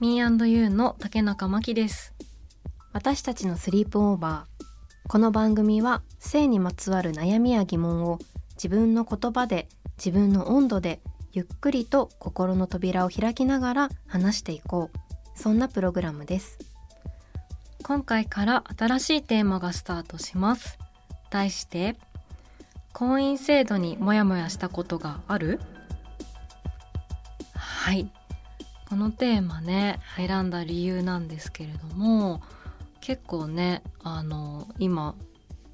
Me&You の竹中真希です。私たちのスリープオーバーこの番組は性にまつわる悩みや疑問を自分の言葉で自分の温度でゆっくりと心の扉を開きながら話していこうそんなプログラムです今回から新しいテーマがスタートします。題して、婚姻制度にモヤモヤしたことがある？はい。このテーマね、選んだ理由なんですけれども、結構ね、あの、今、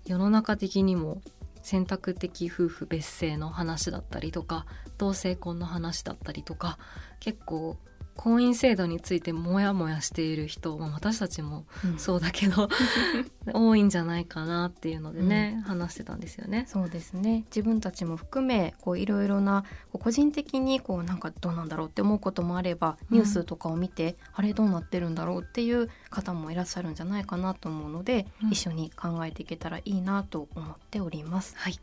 世の中的にも選択的夫婦別姓の話だったりとか、同性婚の話だったりとか、結構、婚姻制度についてモヤモヤしている人、まあ私たちもそうだけど 多いんじゃないかなっていうのでね、話してたんですよね。そうですね自分たちも含めこういろいろなこう個人的にこうなんかどうなんだろうって思うこともあればニュースとかを見て、あれどうなってるんだろうっていう方もいらっしゃるんじゃないかなと思うので、うん一緒に考えていけたらいいなと思っております。はい。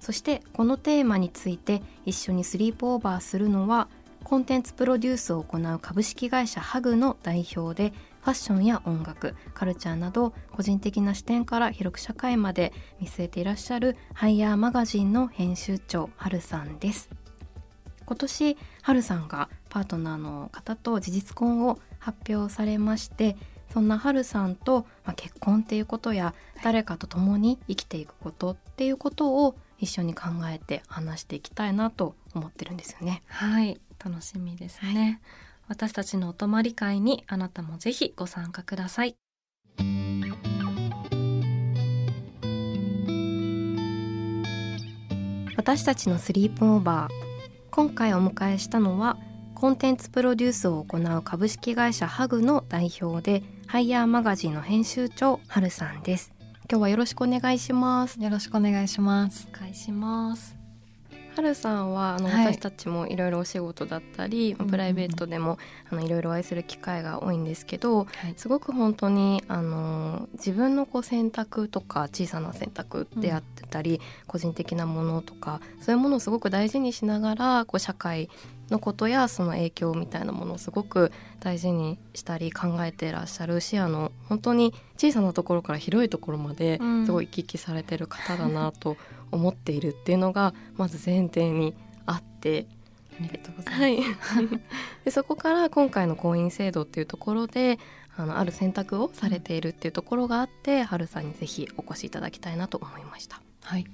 そしてこのテーマについて一緒にスリープオーバーするのはコンテンツプロデュースを行う株式会社ハグの代表でファッションや音楽カルチャーなど個人的な視点から広く社会まで見据えていらっしゃるハイヤーマガジンの編集長ハルさんです今年ハルさんがパートナーの方と事実婚を発表されましてそんなハルさんと、まあ、結婚っていうことや誰かと共に生きていくことっていうことを一緒に考えて話していきたいなと思ってるんですよね。はい。楽しみですね。私たちのお泊まり会にあなたもぜひご参加ください。私たちのスリープオーバー今回お迎えしたのはコンテンツプロデュースを行う株式会社ハグの代表でハイヤーマガジンの編集長ハルさんです今日はよろしくお願いしますよろしくお願いします。お願いします。ハルさんはあの、はい。私たちもいろいろお仕事だったり、うんプライベートでもあのいろいろお会いする機会が多いんですけどはい。すごく本当にあの自分のこう選択とか小さな選択であってたり、個人的なものとかそういうものをすごく大事にしながらこう社会のことやその影響みたいなものをすごく大事にしたり考えてらっしゃる視野の本当に小さなところから広いところまでうん。すごい行き来されてる方だなと思っているっていうのがまず前提にあって。ありがとうございます。はい、でそこから今回の婚姻制度っていうところであのある選択をされているっていうところがあって、春さんにぜひお越しいただきたいなと思いました。はい。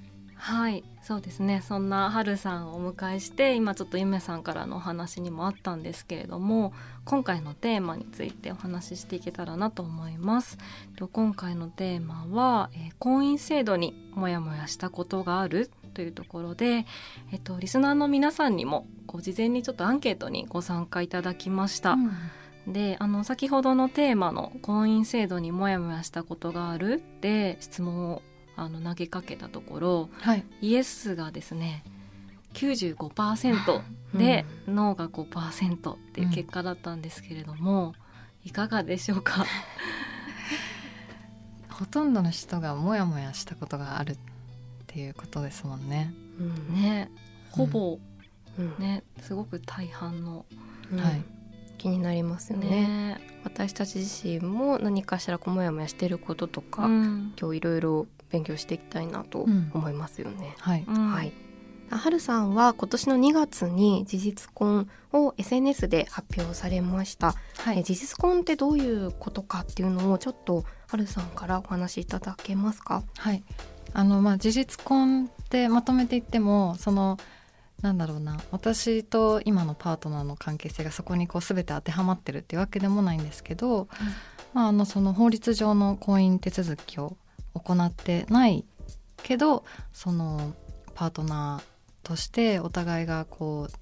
はい、そうですね。そんな春さんをお迎えして、今ちょっとゆめさんからのお話にもあったんですけれども、今回のテーマについてお話ししていけたらなと思います。と今回のテーマは、えー婚姻制度にモヤモヤしたことがある？というところで、えっと、リスナーの皆さんにも、こう事前にちょっとアンケートにご参加いただきました。であの先ほどのテーマの婚姻制度にモヤモヤしたことがある？で質問をあの投げかけたところはい。イエスがですね 95%で、ノーが5%っていう結果だったんですけれども、いかがでしょうか？ほとんどの人がモヤモヤしたことがあるっていうことですもんね。うん。ね。ほぼうん。ねすごく大半のうん。はい。気になりますよね。ね。私たち自身も何かしらこうもやもやしてることとか、うん。今日いろいろ勉強していきたいなと思いますよね。はい。うん。はい。はるさんは今年の2月に事実婚を SNS で発表されました、はい。え事実婚ってどういうことかっていうのをちょっとはるさんからお話しいただけますか？はい。あのまあ事実婚ってまとめて言ってもそのなんだろうな。私と今のパートナーの関係性がそこにこう全て当てはまってるっていうわけでもないんですけど、まあ、あのその法律上の婚姻手続きを行ってないけどそのパートナーとしてお互いがこう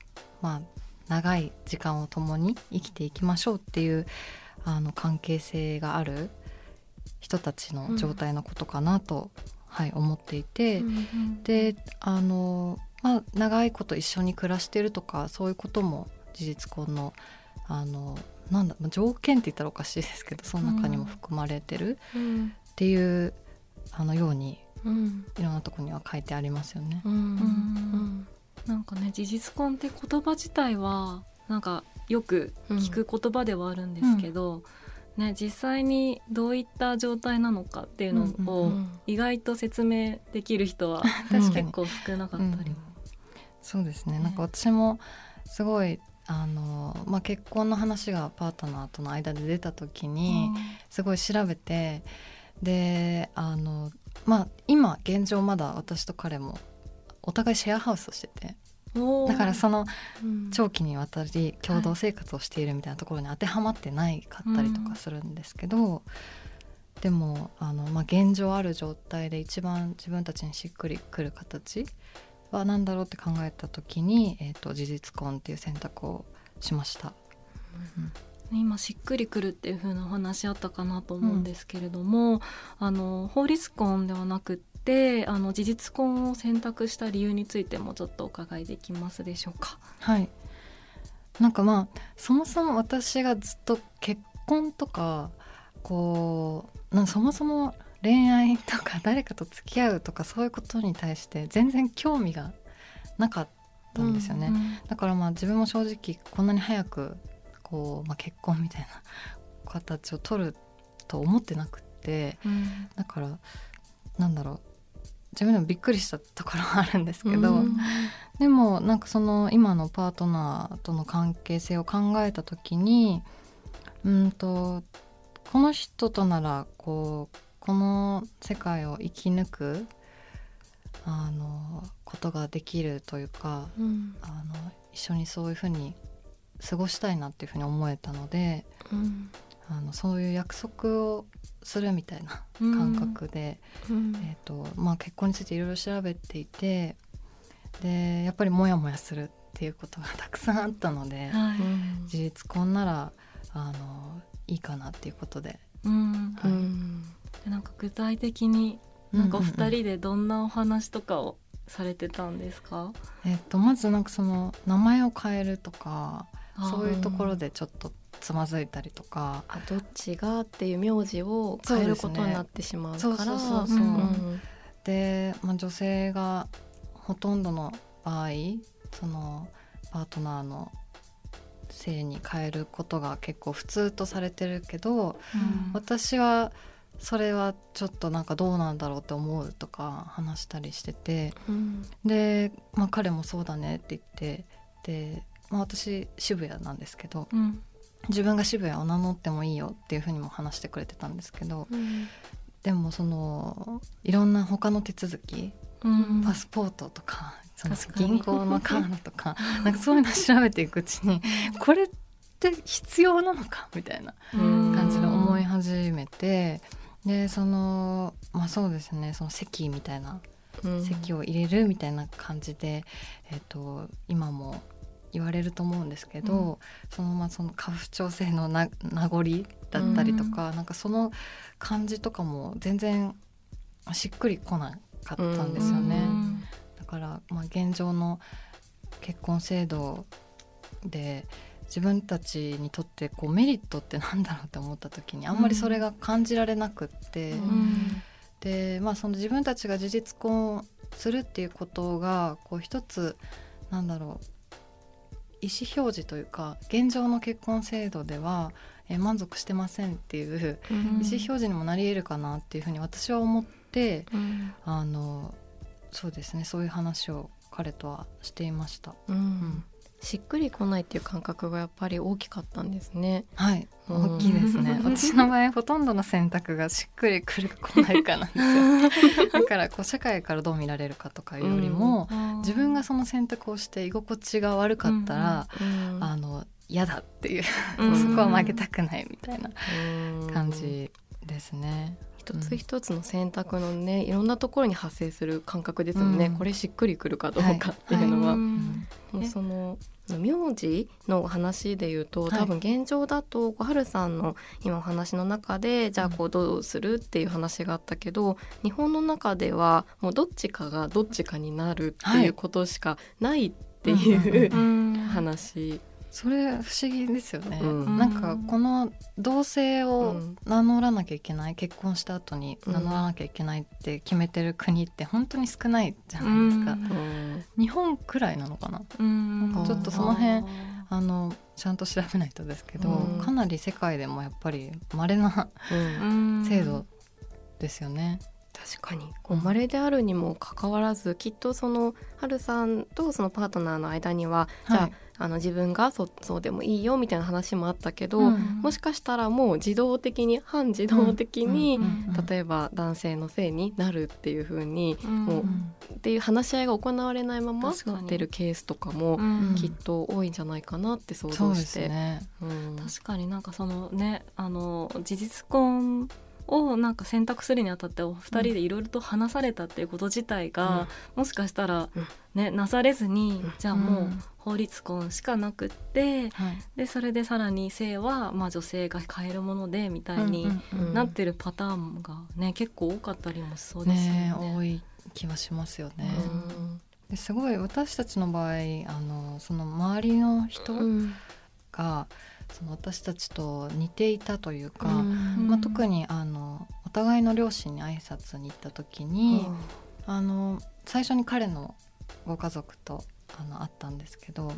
まあ長い時間を共に生きていきましょうっていうあの関係性がある人たちの状態のことかなと、はい、思っていて、であの、まあ、長いこと一緒に暮らしてるとかそういうことも事実婚のあのなんだまあ条件って言ったらおかしいですけどその中にも含まれてるうん。っていう、あのようにうん。いろんなとこには書いてありますよね。うん。うん。なんかね事実婚って言葉自体はなんかよく聞く言葉ではあるんですけど、ね、実際にどういった状態なのかっていうのうんうをん。意外と説明できる人は 結構少なかったりも。そうですね。ねなんか私もすごいあの、まあ、結婚の話がパートナーとの間で出た時にすごい調べてであのまあ今現状まだ私と彼もお互いシェアハウスをしててだからそのうん。長期にわたり共同生活をしているみたいなところに当てはまってないかったりとかするんですけど、でもあの、まあ、現状ある状態で一番自分たちにしっくりくる形は何だろうって考えた時に、えー、と事実婚っていう選択をしました。今しっくりくるっていう風なお話あったかなと思うんですけれども、あの法律婚ではなくってあの事実婚を選択した理由についてもちょっとお伺いできますでしょうか？はい。なんかまあそもそも私がずっと結婚とかこうなそもそも恋愛とか誰かと付き合うとかそういうことに対して全然興味がなかったんですよね、だからまあ自分も正直こんなに早くこう、まあ、結婚みたいな形を取ると思ってなくってうん。だからなんだろう。自分でもびっくりしたところはあるんですけど、うん。でもなんかその今のパートナーとの関係性を考えた時にうんとこの人とならこうこの世界を生き抜くあのことができるというかうん。あの一緒にそういうふうに過ごしたいなっていうふうに思えたのでうん。あのそういう約束をするみたいな感覚で、うん。えーとまあ、結婚についていろいろ調べていてでやっぱりモヤモヤするっていうことがたくさんあったので、はい。事実婚ならあのいいかなっていうことで。うん。はい。なんか具体的になんかお二うん。うんうん人でどんなお話とかをされてたんですか、えっとまずなんかその名前を変えるとかそういうところでちょっとつまずいたりとか。あどっちがっていう名字を変えることになってしまうから。で、まあ、女性がほとんどの場合そのパートナーの性に変えることが結構普通とされてるけどうん。私はそれはちょっとなんかどうなんだろうって思うとか話したりしてて。うん。で、まあ、彼もそうだねって言って。で、まあ、私渋谷なんですけどうん。自分が渋谷を名乗ってもいいよっていうふうにも話してくれてたんですけどでもそのいろんな他の手続きうん。パスポートとかその銀行のカードとか なんかそういうの調べていくうちに これって必要なのかみたいなうん。感じで思い始めてでそのまあそうですねその席みたいなうん。席を入れるみたいな感じで、えっと今も言われると思うんですけど、そのまあその家父長制のな名残だったりとか、なんかその感じとかも全然しっくりこなかったんですよね。うん。だから、まあ、現状の結婚制度で自分たちにとってこうメリットってなんだろうって思った時にあんまりそれが感じられなくって、うん。で、まあ、その自分たちが事実婚するっていうことがこう一つなんだろう意思表示というか現状の結婚制度では、えー満足してませんっていううん。意思表示にもなり得るかなっていうふうに私は思って、うん。あのそうですねそういう話を彼とはしていました。うん。んしっくりこないっていう感覚がやっぱり大きかったんですね。はい、うん大きいですね。私の場合ほとんどの選択がしっくりくるか来ないかなんですよ。だからこう社会からどう見られるかとかいうよりも、自分がその選択をして居心地が悪かったら、うんあの嫌だっていう、うん そこは曲げたくないみたいなうん感じですね。一つ一つの選択のねいろんなところに発生する感覚ですよね、うん。これしっくりくるかどうかっていうのは、うん。もうその名字の話で言うとはい多分現状だとこう春さんの今お話の中でじゃあこうどうするっていう話があったけど日本の中ではもうどっちかがどっちかになるっていうことしかないっていううん。話。それ不思議ですよね。うんなんかこの同性うをん名乗らなきゃいけない、結婚した後にうん名乗らなきゃいけないって決めてる国って本当に少ないじゃないですか。うんうん日本くらいなのかな。うんなんかちょっとその辺あのちゃんと調べないとですけど、うんかなり世界でもやっぱり稀なうんうん制度ですよね。確かに。こう稀であるにもかかわらずきっとその春さんとそのパートナーの間には、じゃはいああの自分がそそうでもいいよみたいな話もあったけど、うんもしかしたらもう自動的に半自動的に、例えば男性のせいになるっていう風に、うんもううんっていう話し合いが行われないまま確かに。なってるケースとかもうんきっと多いんじゃないかなって想像して。うん。確かになんかそのねあの事実婚をなんか選択するにあたってお二人でいろいろと話されたっていうこと自体が、もしかしたらうん。ねなされずに、うん。じゃあもううん。法律婚しかなくってはい。でそれでさらに性はまあ女性が変えるものでみたいになってるパターンがね結構多かったりもしそうですよね。ね多い気はしますよね。うん。ですごい私たちの場合あのその周りの人うん。が、その私たちと似ていたというか、うん。まあ、特にあのお互いの両親に挨拶に行った時に、あの最初に彼のご家族とあの会ったんですけど、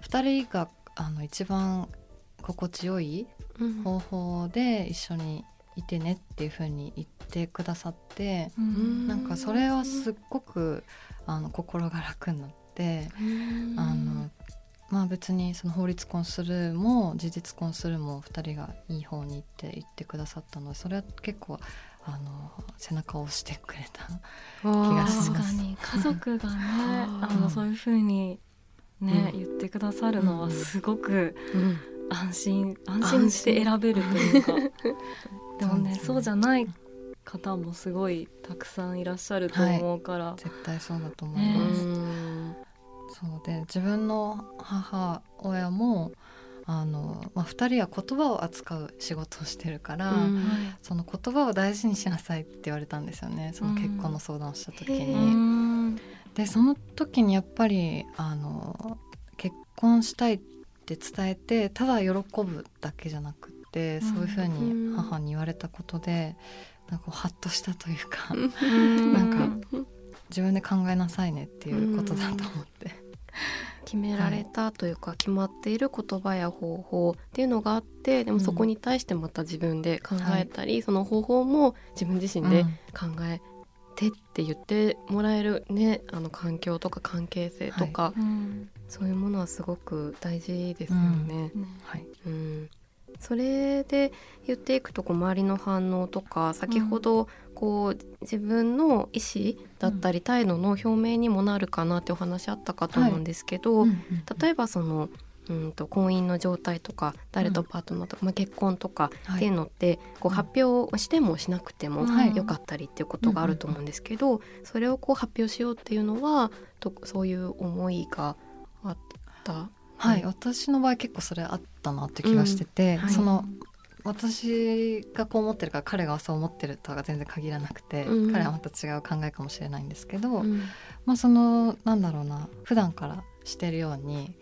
二2人があの一番心地よいうん。方法で一緒にいてねっていう風に言ってくださって、うん。なんかそれはすっごくあの心が楽になって、あのまあ別にその法律婚するも事実婚するも2人がいい方に行って言ってくださったのでそれは結構あの背中を押してくれた 気がします。確かに家族がねあ あのそういうふうにね、うん言ってくださるのはすごくうん。安心安心して選べるというか。でもねね。そうじゃない方もすごいたくさんいらっしゃると思うから、絶対そうだと思いねます。うんそうで自分の母親もあの、まあ、2人は言葉を扱う仕事をしてるから、うん。その言葉を大事にしなさいって言われたんですよね。その結婚の相談をした時に。へうー。んでその時にやっぱりあの結婚したいって伝えてただ喜ぶだけじゃなくって、そういうふうに母に言われたことでなんかこうハッとしたというか、なんか自分で考えなさいねっていうことだと思って。決められたというか、決まっている言葉や方法っていうのがあってでもそこに対してまた自分で考えたり、その方法も自分自身で考えてって言ってもらえるねあの環境とか関係性とか、うん。そういうものはすごく大事ですよね。はい。うんそれで言っていくとこう周りの反応とか先ほどこう自分の意思だったり態度の表明にもなるかなってお話あったかと思うんですけど、例えばそのうんと婚姻の状態とか誰とパートナーとか、まあ、結婚とかっていうのって、こう発表してもしなくてもはい。よかったりっていうことがあると思うんですけど、それをこう発表しようっていうのはとそういう思いがあった？はい、うん。私の場合結構それあったなって気がしてて、うん。はい。その私がこう思ってるから彼がそう思ってるとは全然限らなくて、うん。彼はまた違う考えかもしれないんですけど、うん。まあそのなんだろうな普段からしてるように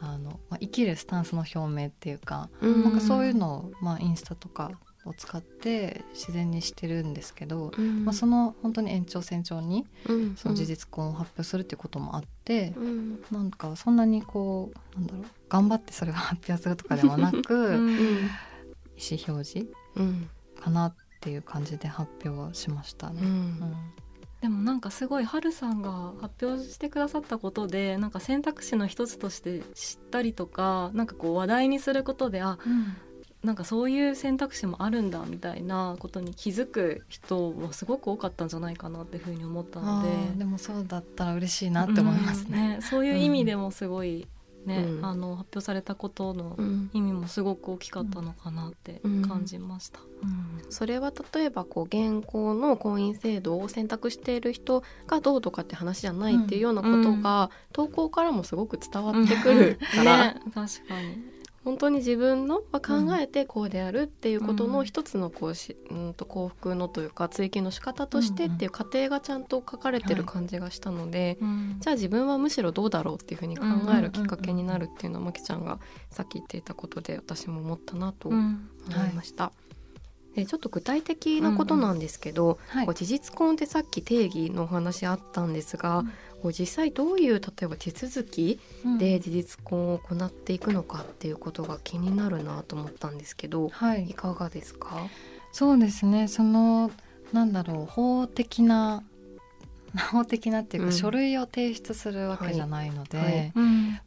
あの、まあ、生きるスタンスの表明っていうか、うん。なんかそういうのを、まあ、インスタとかを使って自然にしてるんですけど、うん。まあ、その本当に延長線上にうん。その事実婚を発表するっていうこともあって、うん。なんかそんなにこうなんだろう頑張ってそれを発表するとかではなく、うん意思表示うん。かなっていう感じで発表しましたね。うん。うん。でもなんかすごいハルさんが発表してくださったことでなんか選択肢の一つとして知ったりとかなんかこう話題にすることであなんかそういう選択肢もあるんだみたいなことに気づく人もすごく多かったんじゃないかなっていうふうに思ったので。でもそうだったら嬉しいなって思いますね。うんね、そういう意味でもすごいね、うん、あの発表されたことの意味もすごく大きかったのかなって感じました。うん、それは例えばこう現行の婚姻制度を選択している人がどうとかって話じゃないっていうようなことが、投稿からもすごく伝わってくるから、ね、確かに本当に自分の考えてこうであるっていうことの一つのこうし、うん、と幸福のというか追求の仕方としてっていう過程がちゃんと書かれてる感じがしたので、じゃあ自分はむしろどうだろうっていうふうに考えるきっかけになるっていうのはまきちゃんがさっき言っていたことで私も思ったなと思いました。でちょっと具体的なことなんですけど、うんはい、事実婚ってさっき定義のお話あったんですが、うん、こう実際どういう例えば手続きで事実婚を行っていくのかっていうことが気になるなと思ったんですけど、はい、いかがですか？そうですね。そのなんだろう法的な 法的なっていうか、うん、書類を提出するわけじゃないので、はい。はい、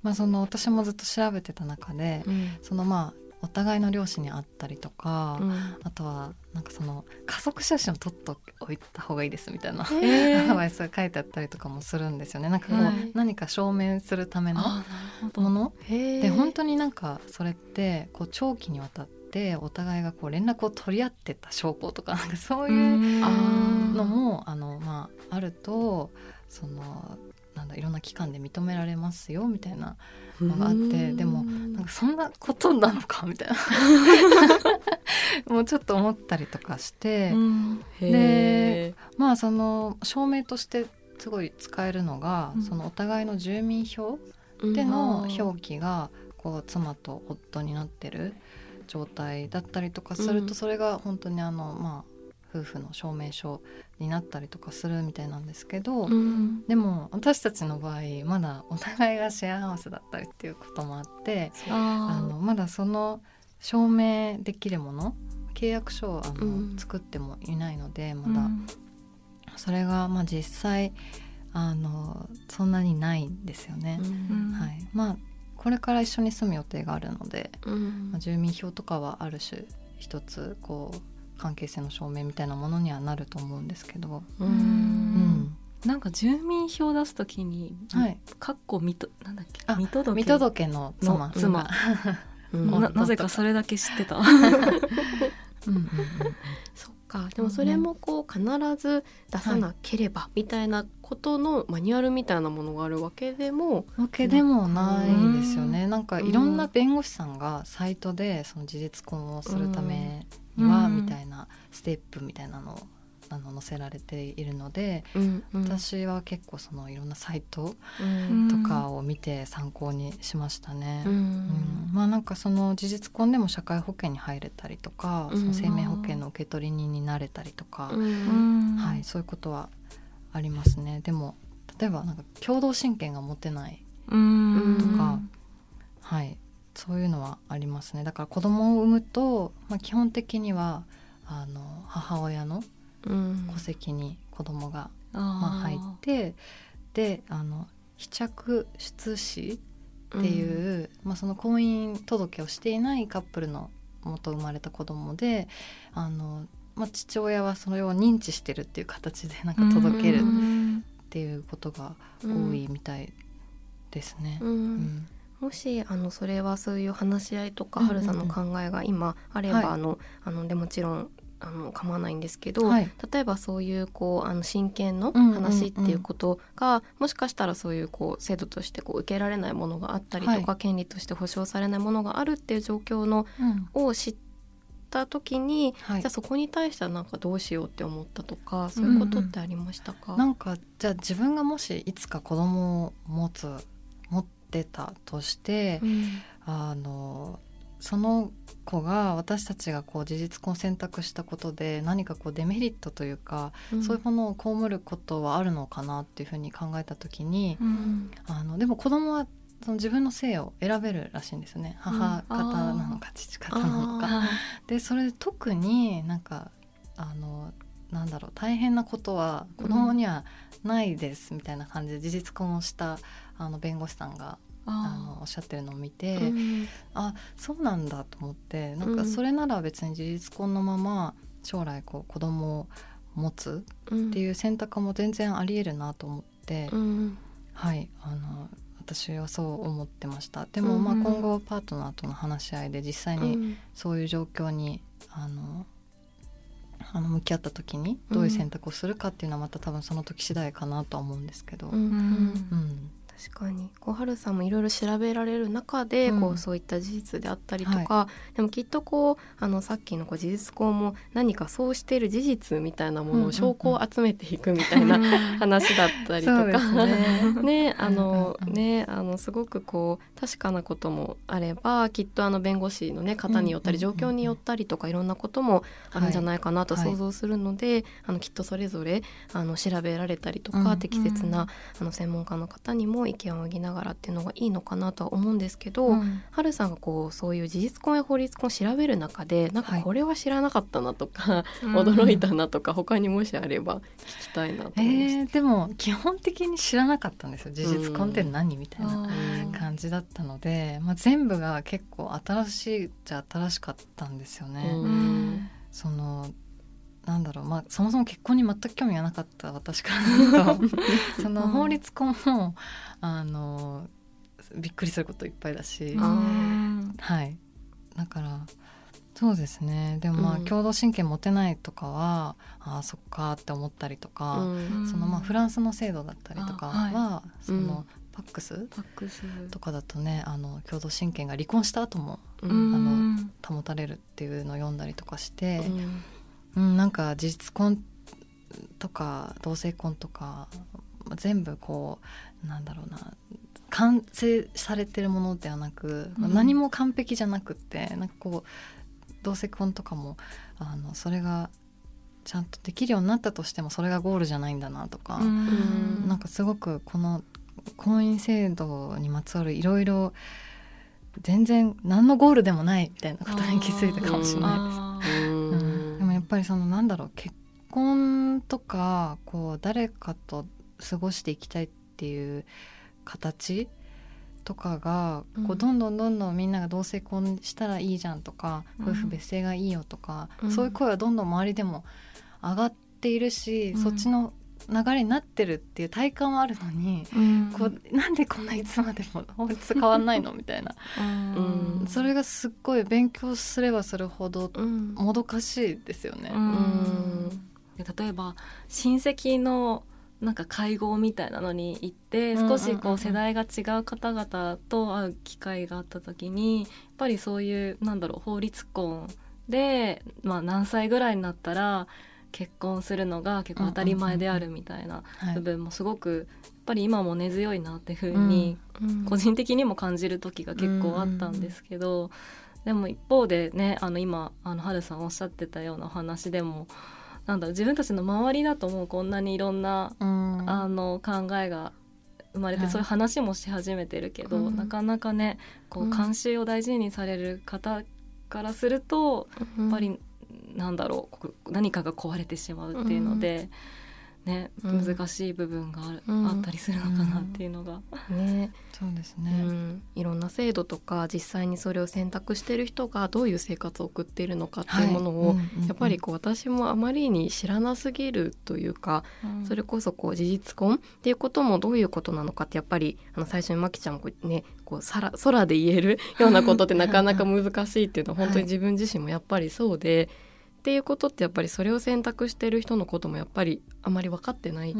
まあ、その私もずっと調べてた中で、うん、そのまあお互いの両親に会ったりとか、うん、あとはなんかその家族写真を撮っておいた方がいいですみたいな、えー、アドバイスが書いてあったりとかもするんですよね。なんかこう、はい、何か証明するためのもの？で本当になんかそれってこう長期にわたってお互いがこう連絡を取り合ってた証拠とかなんかそういうのもあの、まあ、あるとそのなんだいろんな機関で認められますよみたいなのがあってでもなんかそんなことなのかみたいな。もうちょっと思ったりとかして、でまあその証明としてすごい使えるのが、うん、そのお互いの住民票での表記がこう妻と夫になってる状態だったりとかすると、それが本当にあのまあ夫婦の証明書になったりとかするみたいなんですけど、うん、でも私たちの場合まだお互いがシェアハウスだったりっていうこともあってあのまだその証明できるもの契約書をあの、うん、作ってもいないのでまだ、うん、それがまあ実際あのそんなにないんですよね。はい、まあこれから一緒に住む予定があるので、まあ、住民票とかはある種一つこう関係性の証明みたいなものにはなると思うんですけど。うん。うん。なんか住民票出すときに、はい、かっこ見となんだっけ？見届見届け。の妻。妻、うん、ななぜかそれだけ知ってた。うん。うんうん、そっかでもそれもこう必ず出さなければみたいなことのマニュアルみたいなものがあるわけでもわけでもないですよね。なん。かいろんな弁護士さんがサイトでその事実婚をするためにはみたいなステップみたいなのをあの載せられているので、うんうん、私は結構そのいろんなサイトとかを見て参考にしましたね。うん、うん、まあなんかその事実婚でも社会保険に入れたりとか、その生命保険の受取人になれたりとか、はい、そういうことはありますね。でも例えばなんか共同親権が持てないとか、はいそういうのはありますね。だから子供を産むと、まあ、基本的にはあの母親の戸籍に子供が、まあ、入ってであの飛着出資っていう、うん、まあ、その婚姻届をしていないカップルの元生まれた子供であの、まあ、父親はそれを認知してるっていう形でなんか届けるっていうことが多いみたいですね。うん、うん。もしあのそれはそういう話し合いとか、はるさんの考えが今あれば、はい、あのあのでもちろんあの構わないんですけど、はい、例えばそういうこうあの親権の話っていうことが、もしかしたらそういうこう制度としてこう受けられないものがあったりとか、はい、権利として保障されないものがあるっていう状況の、うん、を知った時に、はい、じゃあそこに対してはなんかどうしようって思ったとかそういうことってありましたか、うんうん、なんかじゃあ自分がもしいつか子供を持つ持ってたとして、うん、あのその子が私たちがこう事実婚を選択したことで何かこうデメリットというか、うん、そういうものを被ることはあるのかなっていうふうに考えた時に、うん、あのでも子供はその自分の性を選べるらしいんですよね。母方なのか父方なのか。でそれ特になんかあのなんだろう大変なことは子供にはないですみたいな感じで事実婚をしたあの弁護士さんがあのおっしゃってるのを見て、うん、あそうなんだと思ってなんかそれなら別に事実婚のまま将来こう子供を持つっていう選択も全然ありえるなと思って、うん、はいあの私はそう思ってました。でもまあ今後パートナーとの話し合いで実際にそういう状況にあのあの向き合った時にどういう選択をするかっていうのはまた多分その時次第かなとは思うんですけど。うん、うん確かに。こう春さんもいろいろ調べられる中で、こうそういった事実であったりとか、はい、でもきっとこうあのさっきのこう事実婚も何かそうしている事実みたいなものを証拠を集めていくみたいな話だったりとか。ね。あのねあのすごくこう確かなこともあればきっとあの弁護士の、ね、方によったり状況によったりとかいろんなこともあるんじゃないかなと想像するので、はい、あのきっとそれぞれあの調べられたりとか、適切なあの専門家の方にも意見を仰ぎながらっていうのがいいのかなとは思うんですけど、うん、はさんがこうそういう事実婚や法律婚を調べる中でなんかこれは知らなかったなとか、はい、驚いたなとか、うん、他にもしあれば聞きたいなと思いまえー、でも基本的に知らなかったんですよ。事実婚って何、みたいな感じだったので、まあ、全部が結構新しいじゃ新しかったんですよね。そのなんだろうまあそもそも結婚に全く興味がなかった私からすると その法律婚もあのびっくりすることいっぱいだし、はい。だからそうですね。でもまあ、共同親権持てないとかはああそっかって思ったりとか、そのまあフランスの制度だったりとかは、はい、その、 PACS PACS。とかだとねあの共同親権が離婚した後も、あの保たれるっていうのを読んだりとかして、うん、なんか事実婚とか同性婚とか全部こうなんだろうな完成されてるものではなく、うん、何も完璧じゃなくってなんかこう同性婚とかもあのそれがちゃんとできるようになったとしてもそれがゴールじゃないんだなとか、うん、なんかすごくこの婚姻制度にまつわるいろいろ全然何のゴールでもないみたいなことに気づいたかもしれないです。ぱりそのなんだろう結婚とかこう誰かと過ごしていきたいっていう形とかが、こうどんどんどんどんみんなが同性婚したらいいじゃんとか、夫婦別姓がいいよとか、そういう声はどんどん周りでも上がっているし、そっちの流れになってるっていう体感はあるのに、うん、こうなんでこんないつまでも法律変わんないのみたいな、うん、それがすっごい勉強すればするほどもどかしいですよね。うん、例えば親戚のなんか会合みたいなのに行って少しこう世代が違う方々と会う機会があった時にやっぱりそういうなんだろう法律婚で、まあ、何歳ぐらいになったら結婚するのが結構当たり前であるみたいな部分もすごくやっぱり今も根強いなっていうふうに個人的にも感じる時が結構あったんですけどでも一方でねあの今あの春さんおっしゃってたようなお話でもなんだろう自分たちの周りだともうこんなにいろんなあの考えが生まれてそういう話もし始めてるけど、はい、なかなかねこう慣習を大事にされる方からすると、やっぱりなんだろう何かが壊れてしまうっていうので、ね、難しい部分がある、うん、あったりするのかなっていうのが。ね、そうですね、うん、いろんな制度とか実際にそれを選択している人がどういう生活を送っているのかっていうものを、はい、やっぱりこう私もあまりに知らなすぎるというか、それこそこう事実婚っていうこともどういうことなのかってやっぱりあの最初にまきちゃんもねこう空空で言えるようなことってなかなか難しいっていうのは本当に 自分自身もやっぱりそうで。っていうことってやっぱりそれを選択してる人のこともやっぱりあまり分かってないか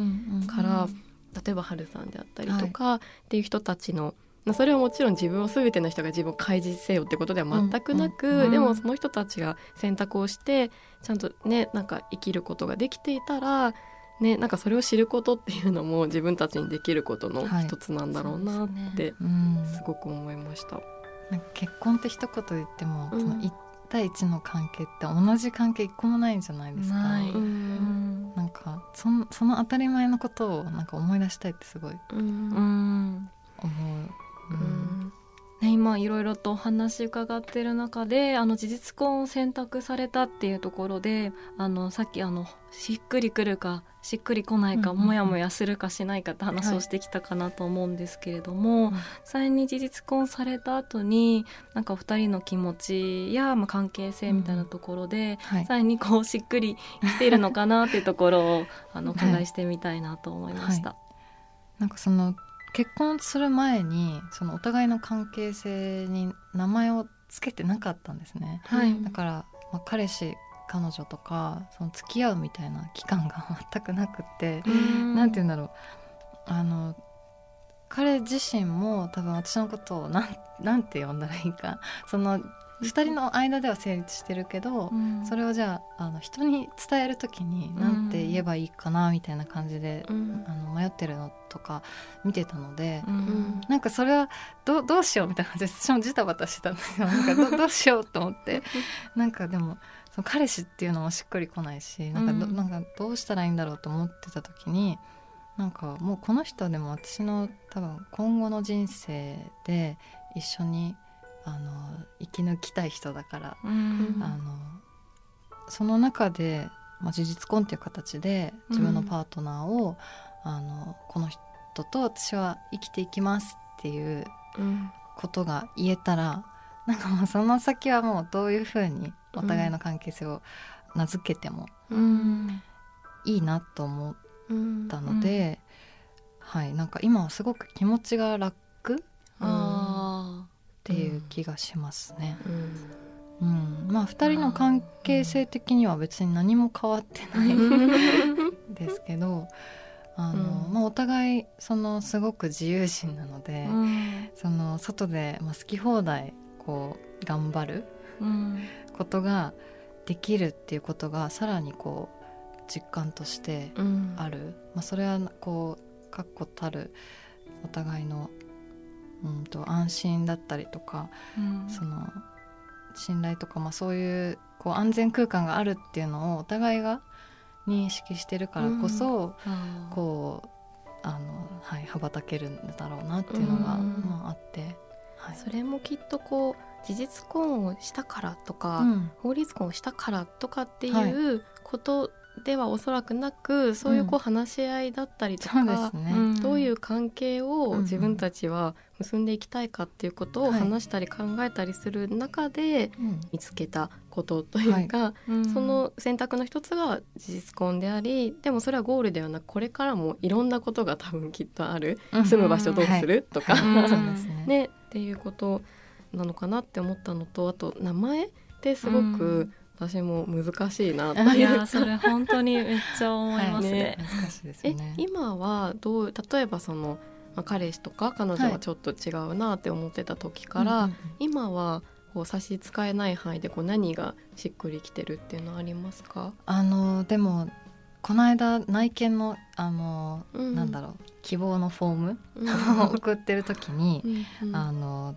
ら、うんうん、例えば春さんであったりとか、はい、っていう人たちのそれはもちろん自分を全ての人が自分を開示せよってことでは全くなく、うんうん、でもその人たちが選択をしてちゃんとねなんか生きることができていたらね、なんかそれを知ることっていうのも自分たちにできることの一つなんだろうなってすごく思いました。はいねうん、結婚って一言言っても、うん、その一対一の関係って同じ関係一個もないんじゃないですか。ない。なんかそのその当たり前のことをなんか思い出したいってすごい思う。うん、ね、今いろいろとお話伺ってる中であの事実婚を選択されたっていうところであのさっきあのしっくりくるかしっくりこないか、うんうんうん。もやもやするかしないかって話をしてきたかなと思うんですけれども、うん。際に事実婚された後になんかお二人の気持ちや、まあ、関係性みたいなところで、はい。際にこうしっくりきているのかなっていうところをあのおはい。伺いしてみたいなと思いました。なんかその結婚する前にそのお互いの関係性に名前をつけてなかったんですね。はい。だから、まあ、彼氏彼女とかその付き合うみたいな期間が 全くなくって、なんて言うんだろう。あの彼自身も多分私のことをなんなんて呼んだらいいか。その2人の間では成立してるけど、うん。それをじゃああの人に伝える時に何て言えばいいかなみたいな感じで、うん。あの迷ってるのとか見てたので、うん。なんかそれはどうどうしようみたいな感じで私もジタバタしてたんですよ。なんかどどうしようと思って。なんかでもその彼氏っていうのもしっくりこないしなんかど,、うん。なんかどうしたらいいんだろうと思ってた時になんかもうこの人でも私の多分今後の人生で一緒にあの生き抜きたい人だから、うん。あのその中で、まあ、事実婚っていう形で自分のパートナーを、あのこの人と私は生きていきますっていううん。ことが言えたらなんかもうその先はもうどういうふうにお互いの関係性を名付けてもうん。いいなと思っうん。たので、はいなんか今はすごく気持ちが楽っあていう気がしますね。うん。うん、まあ2人の関係性的には別に何も変わってない ですけどあの、うん。まあ、お互いそのすごく自由心なので、ーうん。その外で、まあ、好き放題こう頑張るうん。ことができるっていうことがさらにこう実感としてうん。ある、まあ、それはこう確固たるお互いの、うん、と安心だったりとかうん。その信頼とか、まあ、そういうこう安全空間があるっていうのをお互いが認識してるからこそ、あーこうあの、はい、羽ばたけるんだろうなっていうのが、うん。まあ、あって、はい。それもきっとこう事実婚をしたからとか、うん。法律婚をしたからとかってはい。いうことではおそらくなく、そういうこう話し合いだったりとそうでか、すね、うん。どういう関係をうん自分たちは結んでいきたいかっていうことをはい。話したり考えたりする中でうん。見つけたことというか、うん。その選択の一つが事実婚でありでもそれはゴールではなくこれからもいろんなことが多分きっとある、うん。住む場所どうする、とか、うんそうですね。ねっていうことなのかなって思ったのとあと名前ってすごく私も難しいなとう。んいやーそれ本当にめっちゃ思いますね。難しいですね。今はどう例えばその、まあ、彼氏とか彼女ははい。ちょっと違うなって思ってた時から、今はこう差し支えない範囲でこう何がしっくりきてるっていうのはありますか、あのでもこの間内見のあの、うん。なんだろう希望のフォームうん。を送ってる時に、うん。あの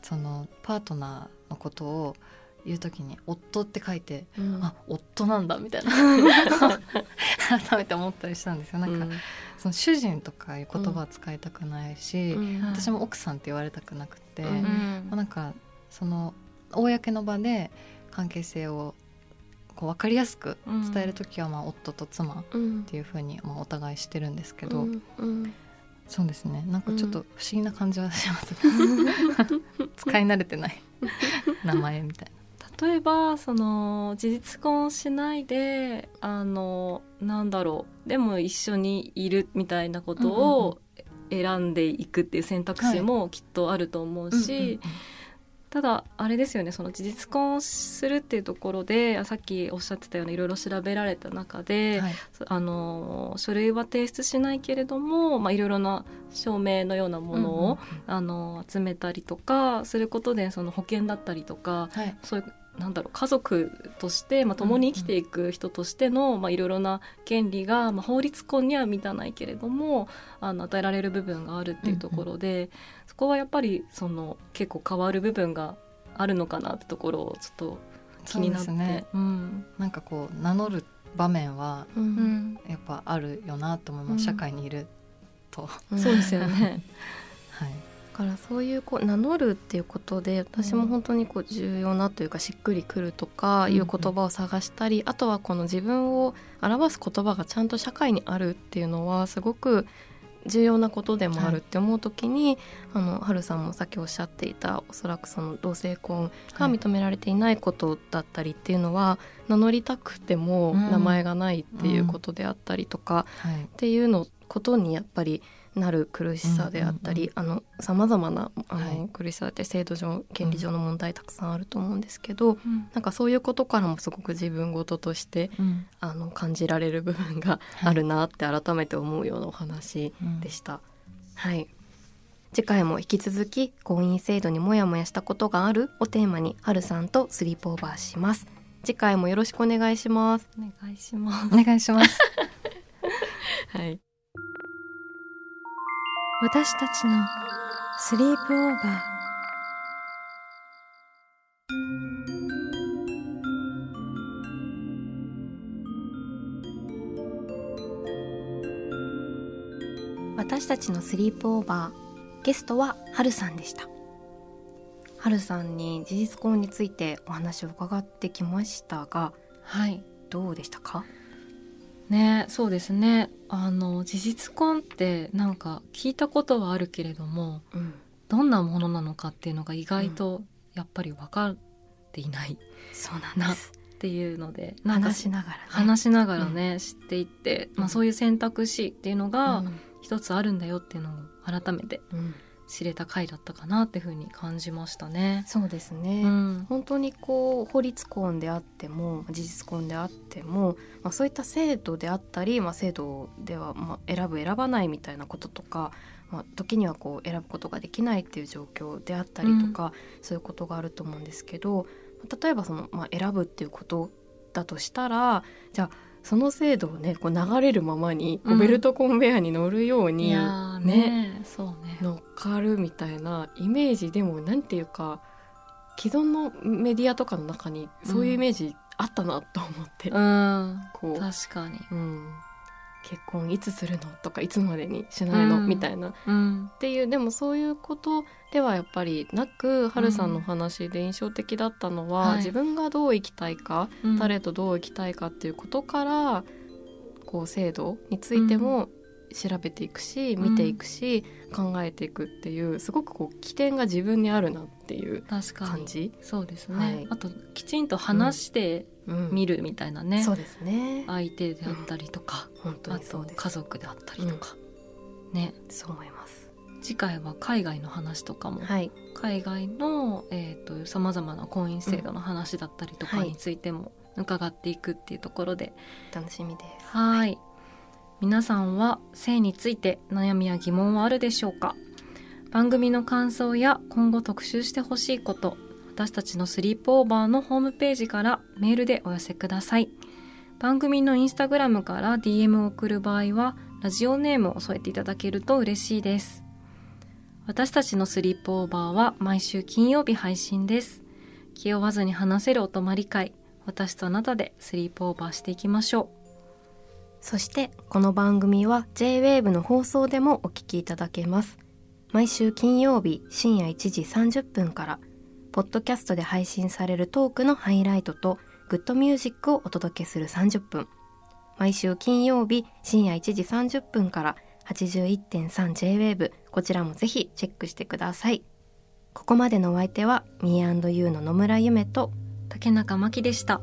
そのパートナーのことを言う時に「夫」って書いてうん。あ夫なんだみたいな。改めて思ったりしたんですよ。なんか、その主人とかいう言葉は使いたくないし、うん。はい私も奥さんって言われたくなくて、うん。まあなんかその公の場で関係性をこう分かりやすく伝える時はまあ夫と妻っうんていうふうにまあお互いしてるんですけど、うん。うん。そうですね。なんかちょっと不思議な感じはします、使い慣れてない。名前みたい例えばその事実婚しないであのなんだろうでも一緒にいるみたいなことを選んでいくっていう選択肢もきっとあると思うな。し、ただあれですよねその事実婚するっていうところであさっきおっしゃってたようないろいろ調べられた中で、はい。そあの書類は提出しないけれども、まあ、いろいろな証明のようなものを、あの集めたりとかすることでその保険だったりとかはい。そういうなんだろう家族として、まあ、共に生きていく人としての、まあ、いろいろな権利が、まあ、法律婚には満たないけれどもあの与えられる部分があるっていうところで、そこはやっぱりその結構変わる部分があるのかなってところをちょっと気になって。ね。うん。なんかこう名乗る場面はううんん。やっぱあるよなと思います、うん。社会にいると、そうですよね。はい、からそういうこう名乗るっていうことで私も本当にこう重要なというかしっくりくるとかいう言葉を探したり、あとはこの自分を表す言葉がちゃんと社会にあるっていうのはすごく重要なことでもあるって思う時に、はい、あの春さんもさっきおっしゃっていたおそらくその同性婚が認められていないことだったりっていうのは、はい、名乗りたくても名前がないっていうことであったりとか、っていうのことにやっぱりなる苦しさであったりさまざまなあの、苦しさって制度上権利上の問題たくさんあると思うんですけど、うん、なんかそういうことからもすごく自分事として、うん、あの感じられる部分があるなって改めて思うようなお話でした。はい、はい次回も引き続き婚姻制度にモヤモヤしたことがあるをテーマに春さんとスリープオーバーします。次回もよろしくお願いしますお願いします。お願いします。はい私たちのスリープオーバー。私たちのスリープオーバー。ゲストははるさんでした。はるさんに事実婚についてお話を伺ってきましたがはい。どうでしたか？ねそうですね。あの事実婚ってなんか聞いたことはあるけれども、うん、どんなものなのかっていうのが意外とやっぱり分かっていない、そうなんです。っていうので話しながら、ね、話しながらね、うん、知っていって、まあ、そういう選択肢っていうのが一つあるんだよっていうのを改めて知れた回だったかなっていうふうに感じましたね。そうですね、うん、本当にこう法律婚であっても事実婚であっても、まあ、そういった制度であったり、まあ、制度ではまあ選ぶ選ばないみたいなこととか、まあ、時にはこう選ぶことができないっていう状況であったりとか、うん、そういうことがあると思うんですけど例えばその、まあ、選ぶっていうことだとしたらじゃあその制度をねこう流れるままにこうベルトコンベヤーに乗るように、うん、ねそうね。乗っかるみたいなイメージでもなんていうか既存のメディアとかの中にそういうイメージあったなと思って、うん、こう。確かに、うん、結婚いつするの？とかいつまでにしないの、うん、みたいな、うん、っていうでもそういうことではやっぱりなくはるさんの話で印象的だったのは、うん、自分がどう生きたいか、誰とどう生きたいかっていうことからこう制度についても調べていくし、見ていくし、考えていくっていうすごくこう起点が自分にあるなっていう感じ。そうですね、はい、あときちんと話して見るみたいなね、そうですね。相手であったりとか、本当にそう家族であったりとか、ね。そう思います。次回は海外の話とかも、はい、海外のさまざまな婚姻制度の話だったりとかについても伺っていくっていうところで、楽しみです。はい。皆さんは性について悩みや疑問はあるでしょうか？番組の感想や今後特集してほしいこと私たちのスリープオーバーのホームページからメールでお寄せください。番組のインスタグラムから DM を送る場合はラジオネームを添えていただけると嬉しいです。私たちのスリープオーバーは毎週金曜日配信です。気負わずに話せるお泊まり会。私とあなたでスリープオーバーしていきましょう。そしてこの番組は J-WAVE の放送でもお聞きいただけます。毎週金曜日深夜1時30分からポッドキャストで配信されるトークのハイライトとグッドミュージックをお届けする30分。毎週金曜日深夜1時30分から 81.3JWAVE こちらもぜひチェックしてください。ここまでのお相手は Me&You の野村夢と竹中真希でした。